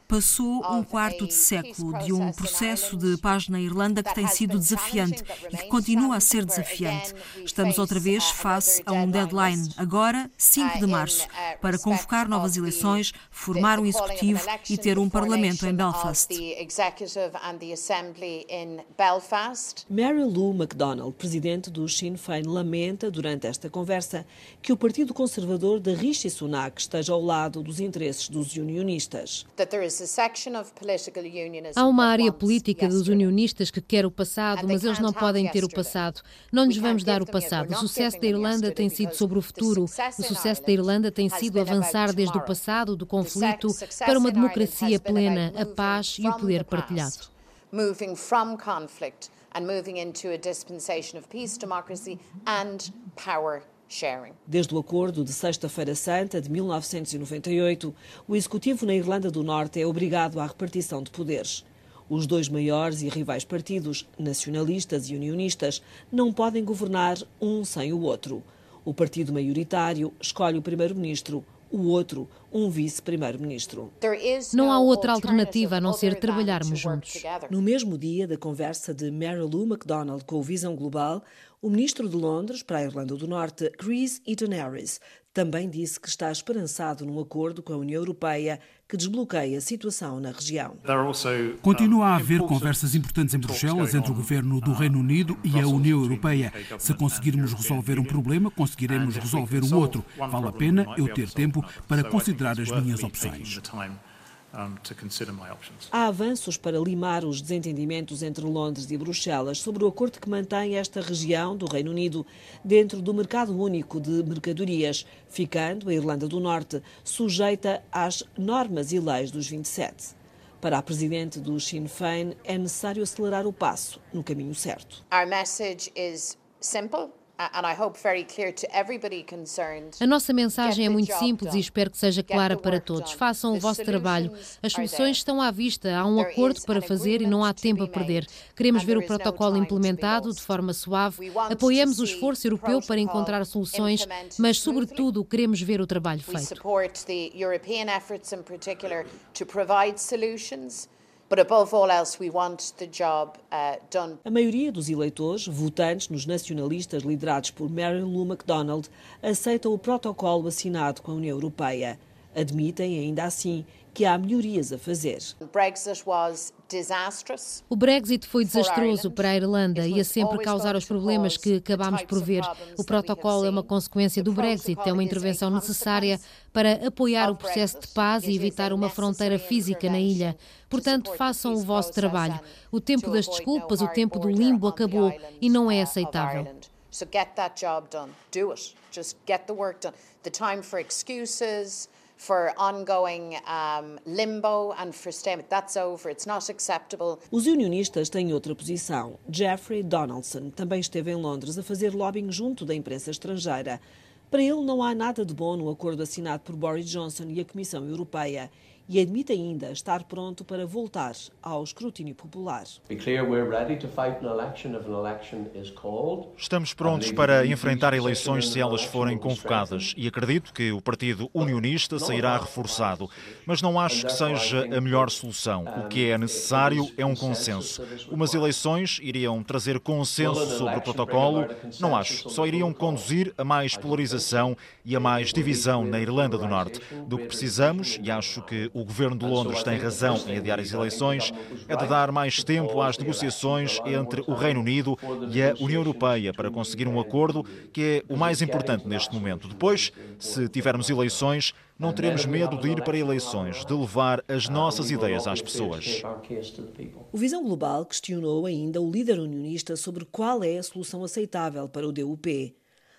Passou um quarto de século de um processo de paz na Irlanda que tem sido desafiante e que continua a ser desafiante. Estamos outra vez face a um deadline, agora, 5 de março, para convocar novas eleições, formar um executivo e ter um parlamento em Belfast. Mary Lou MacDonald, presidente do Sinn Féin, lamenta durante esta conversa que o Partido Conservador de Rishi Sunak esteja ao lado dos interesses dos unionistas. Há uma área política dos unionistas que quer o passado, mas eles não podem ter o passado. Não lhes vamos dar o passado. O sucesso da Irlanda tem sido sobre o futuro. O sucesso da Irlanda tem sido avançar desde o passado do conflito para uma democracia plena, a paz e o poder partilhado. Moving from conflict and moving into a dispensation of peace, democracy and power Desde o acordo de Sexta-feira Santa de 1998, o executivo na Irlanda do Norte é obrigado à repartição de poderes. Os dois maiores e rivais partidos, nacionalistas e unionistas, não podem governar um sem o outro. O partido maioritário escolhe o primeiro-ministro, o outro, um vice-primeiro-ministro. Não há outra alternativa a não ser trabalharmos juntos. No mesmo dia da conversa de Mary Lou MacDonald com o Visão Global, o ministro de Londres para a Irlanda do Norte, Chris Eaton Harris, também disse que está esperançado num acordo com a União Europeia que desbloqueie a situação na região. Continua a haver conversas importantes em Bruxelas entre o governo do Reino Unido e a União Europeia. Se conseguirmos resolver um problema, conseguiremos resolver o outro. Vale a pena eu ter tempo para considerar as minhas opções. Há avanços para limar os desentendimentos entre Londres e Bruxelas sobre o acordo que mantém esta região do Reino Unido dentro do mercado único de mercadorias, ficando a Irlanda do Norte sujeita às normas e leis dos 27. Para a presidente do Sinn Féin, é necessário acelerar o passo no caminho certo. Our message is simple. A nossa mensagem é muito simples e espero que seja clara para todos. Façam o vosso trabalho. As soluções estão à vista. Há um acordo para fazer e não há tempo a perder. Queremos ver o protocolo implementado de forma suave. Apoiamos o esforço europeu para encontrar soluções, mas, sobretudo, queremos ver o trabalho feito. A maioria dos eleitores, votantes nos nacionalistas liderados por Mary Lou MacDonald, aceitam o protocolo assinado com a União Europeia. Admitem, ainda assim, que há melhorias a fazer. O Brexit foi desastroso para a Irlanda e a sempre causar os problemas que acabámos por ver. O protocolo é uma consequência do Brexit, é uma intervenção necessária para apoiar o processo de paz e evitar uma fronteira física na ilha. Portanto, façam o vosso trabalho. O tempo das desculpas, o tempo do limbo acabou e não é aceitável. So get that job done. Do it. Just get the work done. The time for excuses, for ongoing limbo and for stalemate. That's over. It's not acceptable. Os unionistas têm outra posição. Jeffrey Donaldson também esteve em Londres a fazer lobbying junto da imprensa estrangeira. Para ele, não há nada de bom no acordo assinado por Boris Johnson e a Comissão Europeia e admite ainda estar pronto para voltar ao escrutínio popular. Estamos prontos para enfrentar eleições se elas forem convocadas e acredito que o Partido Unionista sairá reforçado, mas não acho que seja a melhor solução. O que é necessário é um consenso. Umas eleições iriam trazer consenso sobre o protocolo? Não acho. Só iriam conduzir a mais polarização e a mais divisão na Irlanda do Norte. Do que precisamos, e acho que o governo de Londres tem razão em adiar as eleições, é de dar mais tempo às negociações entre o Reino Unido e a União Europeia para conseguir um acordo que é o mais importante neste momento. Depois, se tivermos eleições, não teremos medo de ir para eleições, de levar as nossas ideias às pessoas. O Visão Global questionou ainda o líder unionista sobre qual é a solução aceitável para o DUP.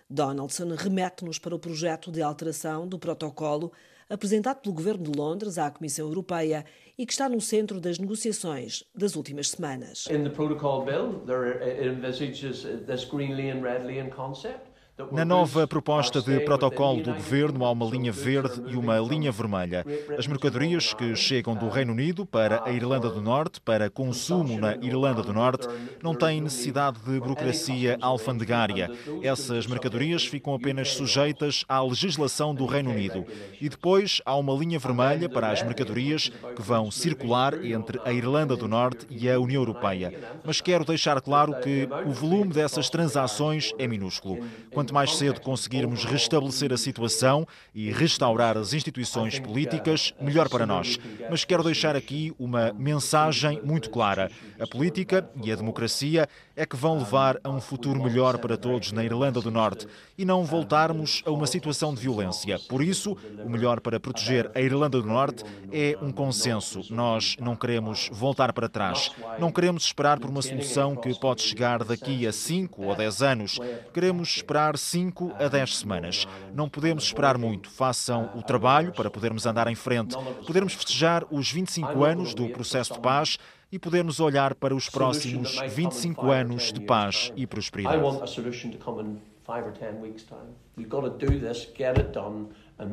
Donaldson remete-nos para o projeto de alteração do protocolo apresentado pelo Governo de Londres à Comissão Europeia e que está no centro das negociações das últimas semanas. In the protocol bill, there envisages this green lane, red lane concept. Na nova proposta de protocolo do governo há uma linha verde e uma linha vermelha. As mercadorias que chegam do Reino Unido para a Irlanda do Norte, para consumo na Irlanda do Norte, não têm necessidade de burocracia alfandegária. Essas mercadorias ficam apenas sujeitas à legislação do Reino Unido. E depois há uma linha vermelha para as mercadorias que vão circular entre a Irlanda do Norte e a União Europeia. Mas quero deixar claro que o volume dessas transações é minúsculo. Quanto mais cedo conseguirmos restabelecer a situação e restaurar as instituições políticas, melhor para nós. Mas quero deixar aqui uma mensagem muito clara. A política e a democracia é que vão levar a um futuro melhor para todos na Irlanda do Norte e não voltarmos a uma situação de violência. Por isso, o melhor para proteger a Irlanda do Norte é um consenso. Nós não queremos voltar para trás. Não queremos esperar por uma solução que pode chegar daqui a 5 ou 10 anos. Queremos esperar 5 a 10 semanas. Não podemos esperar muito. Façam o trabalho para podermos andar em frente, podermos festejar os 25 anos do processo de paz e podermos olhar para os próximos 25 anos de paz e prosperidade. And,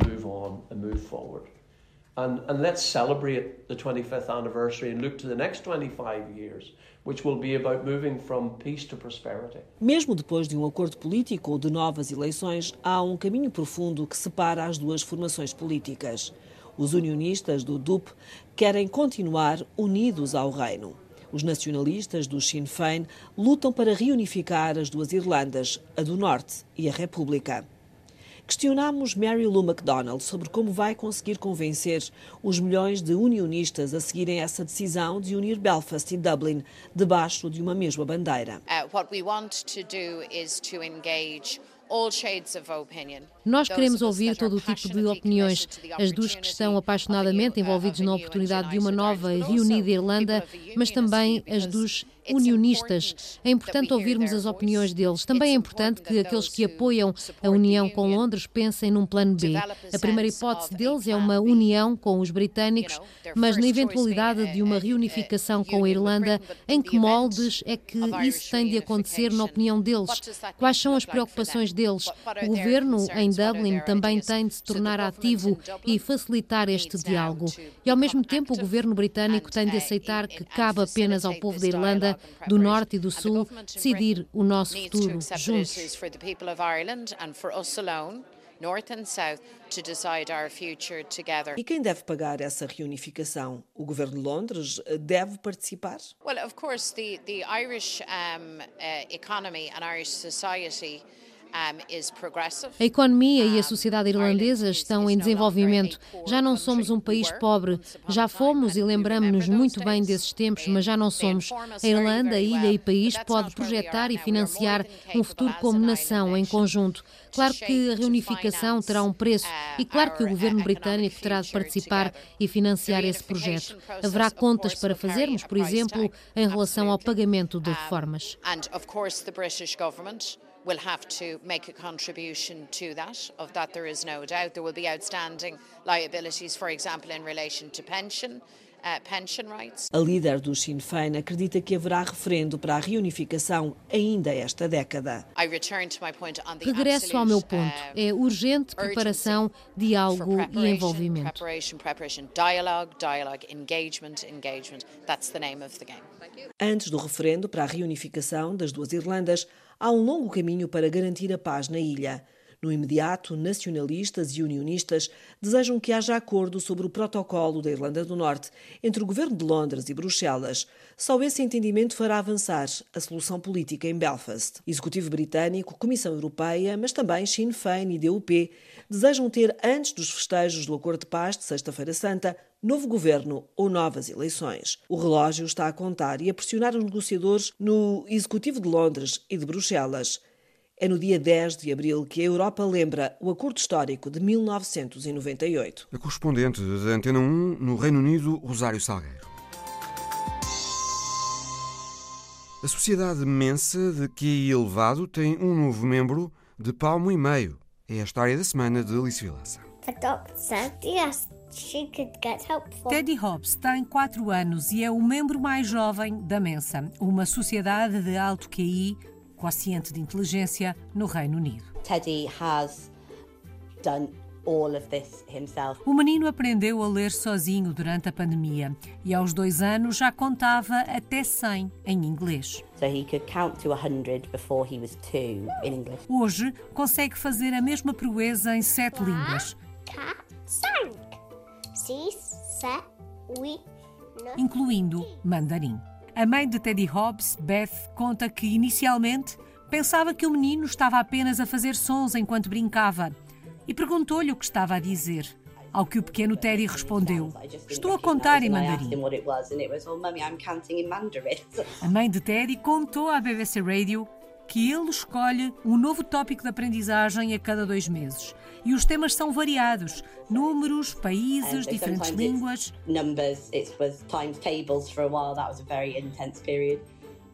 and let's celebrate the 25th anniversary and look to the next 25 years, which will be about moving from peace to prosperity. Mesmo depois de um acordo político ou de novas eleições, há um caminho profundo que separa as duas formações políticas. Os unionistas do DUP querem continuar unidos ao reino. Os nacionalistas do Sinn Féin lutam para reunificar as duas Irlandas, a do Norte e a República. Questionámos Mary Lou MacDonald sobre como vai conseguir convencer os milhões de unionistas a seguirem essa decisão de unir Belfast e Dublin debaixo de uma mesma bandeira. Uh, what we want to do is to engage nós queremos ouvir todo o tipo de opiniões, as dos que estão apaixonadamente envolvidos na oportunidade de uma nova e reunida Irlanda, mas também as dos unionistas. É importante ouvirmos as opiniões deles. Também é importante que aqueles que apoiam a união com Londres pensem num plano B. A primeira hipótese deles é uma união com os britânicos, mas na eventualidade de uma reunificação com a Irlanda, em que moldes é que isso tem de acontecer na opinião deles? Quais são as preocupações deles? O governo em Dublin também tem de se tornar ativo e facilitar este diálogo. E ao mesmo tempo, o governo britânico tem de aceitar que cabe apenas ao povo da Irlanda do Norte e do Sul decidir o nosso futuro juntos. North and South, to decide our future together. E quem deve pagar essa reunificação? O governo de Londres eh, deve participar? Well, of course, the the Irish um, uh, economy and Irish society a economia e a sociedade irlandesa estão em desenvolvimento. Já não somos um país pobre. Já fomos e lembramos-nos muito bem desses tempos, mas já não somos. A Irlanda, ilha e país, pode projetar e financiar um futuro como nação, em conjunto. Claro que a reunificação terá um preço e claro que o governo britânico terá de participar e financiar esse projeto. Haverá contas para fazermos, por exemplo, em relação ao pagamento de reformas will have to make a contribution to that. Of that, there is no doubt. There will be outstanding liabilities, for example, in relation to pension. Uh, a líder do Sinn Féin acredita que haverá referendo para a reunificação ainda esta década. Regresso ao meu ponto. Uh, é urgente preparação, diálogo e envolvimento. Antes do referendo para a reunificação das duas Irlandas, há um longo caminho para garantir a paz na ilha. No imediato, nacionalistas e unionistas desejam que haja acordo sobre o protocolo da Irlanda do Norte entre o governo de Londres e Bruxelas. Só esse entendimento fará avançar a solução política em Belfast. Executivo britânico, Comissão Europeia, mas também Sinn Féin e DUP desejam ter, antes dos festejos do Acordo de Paz de Sexta-feira Santa, novo governo ou novas eleições. O relógio está a contar e a pressionar os negociadores no Executivo de Londres e de Bruxelas. É no dia 10 de abril que a Europa lembra o acordo histórico de 1998. A correspondente da Antena 1 no Reino Unido, Rosário Salgueiro. A Sociedade Mensa de QI elevado tem um novo membro de palmo e meio. É a história da semana de Alice Vilaça. Teddy Hobbs tem 4 anos e é o membro mais jovem da Mensa, uma sociedade de alto QI quociente de inteligência, no Reino Unido. Teddy has done o menino aprendeu a ler sozinho durante a pandemia e aos dois anos já contava até 100 em inglês. Hoje consegue fazer a mesma proeza em sete línguas. Incluindo mandarim. A mãe de Teddy Hobbs, Beth, conta que inicialmente pensava que o menino estava apenas a fazer sons enquanto brincava e perguntou-lhe o que estava a dizer. Ao que o pequeno Teddy respondeu: Estou a contar em mandarim. A mãe de Teddy contou à BBC Radio que ele escolhe um novo tópico de aprendizagem a cada dois meses. E os temas são variados: números, países, diferentes línguas. Numbers, it was times tables for a while. That was a very intense period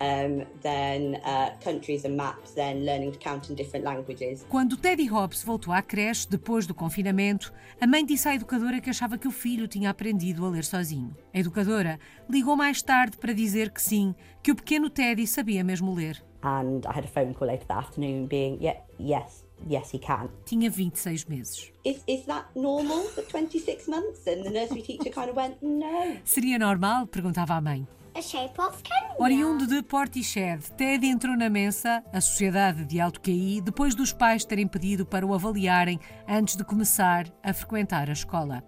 um, then uh, countries and maps, then learning to count in different languages. Quando Teddy Hobbs voltou à creche depois do confinamento, a mãe disse à educadora que achava que o filho tinha aprendido a ler sozinho. A educadora ligou mais tarde para dizer que sim, que o pequeno Teddy sabia mesmo ler. And I had a phone call later that afternoon being, yeah, yes, Yes, he can. Tinha 26 meses. Is, is that normal for 26 months? And the nursery teacher kind of went, no. Seria normal? Perguntava a mãe. A Shape of Kenya. Oriundo de Portishead, Ted entrou na Mensa, a sociedade de alto QI, depois dos pais terem pedido para o avaliarem antes de começar a frequentar a escola.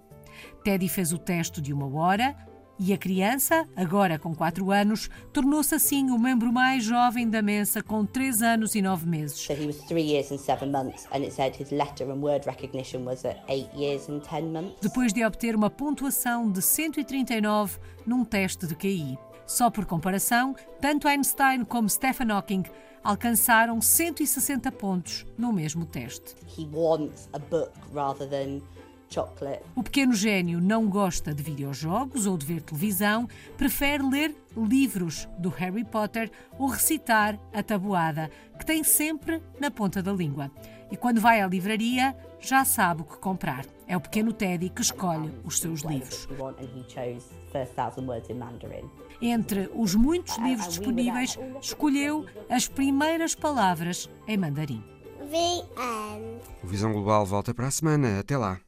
Teddy fez o teste de uma hora e a criança, agora com 4 anos, tornou-se assim o membro mais jovem da Mensa com 3 anos e 9 meses. So he was 3 years and 7 months and it said his letter and word recognition was at 8 years and 10 months. Depois de obter uma pontuação de 139 num teste de QI. Só por comparação, tanto Einstein como Stephen Hawking alcançaram 160 pontos no mesmo teste. He wants a book rather than chocolate. O pequeno gênio não gosta de videojogos ou de ver televisão, prefere ler livros do Harry Potter ou recitar a tabuada, que tem sempre na ponta da língua. E quando vai à livraria, já sabe o que comprar. É o pequeno Teddy que escolhe os seus livros. Entre os muitos livros disponíveis, escolheu as primeiras palavras em mandarim. O Visão Global volta para a semana. Até lá.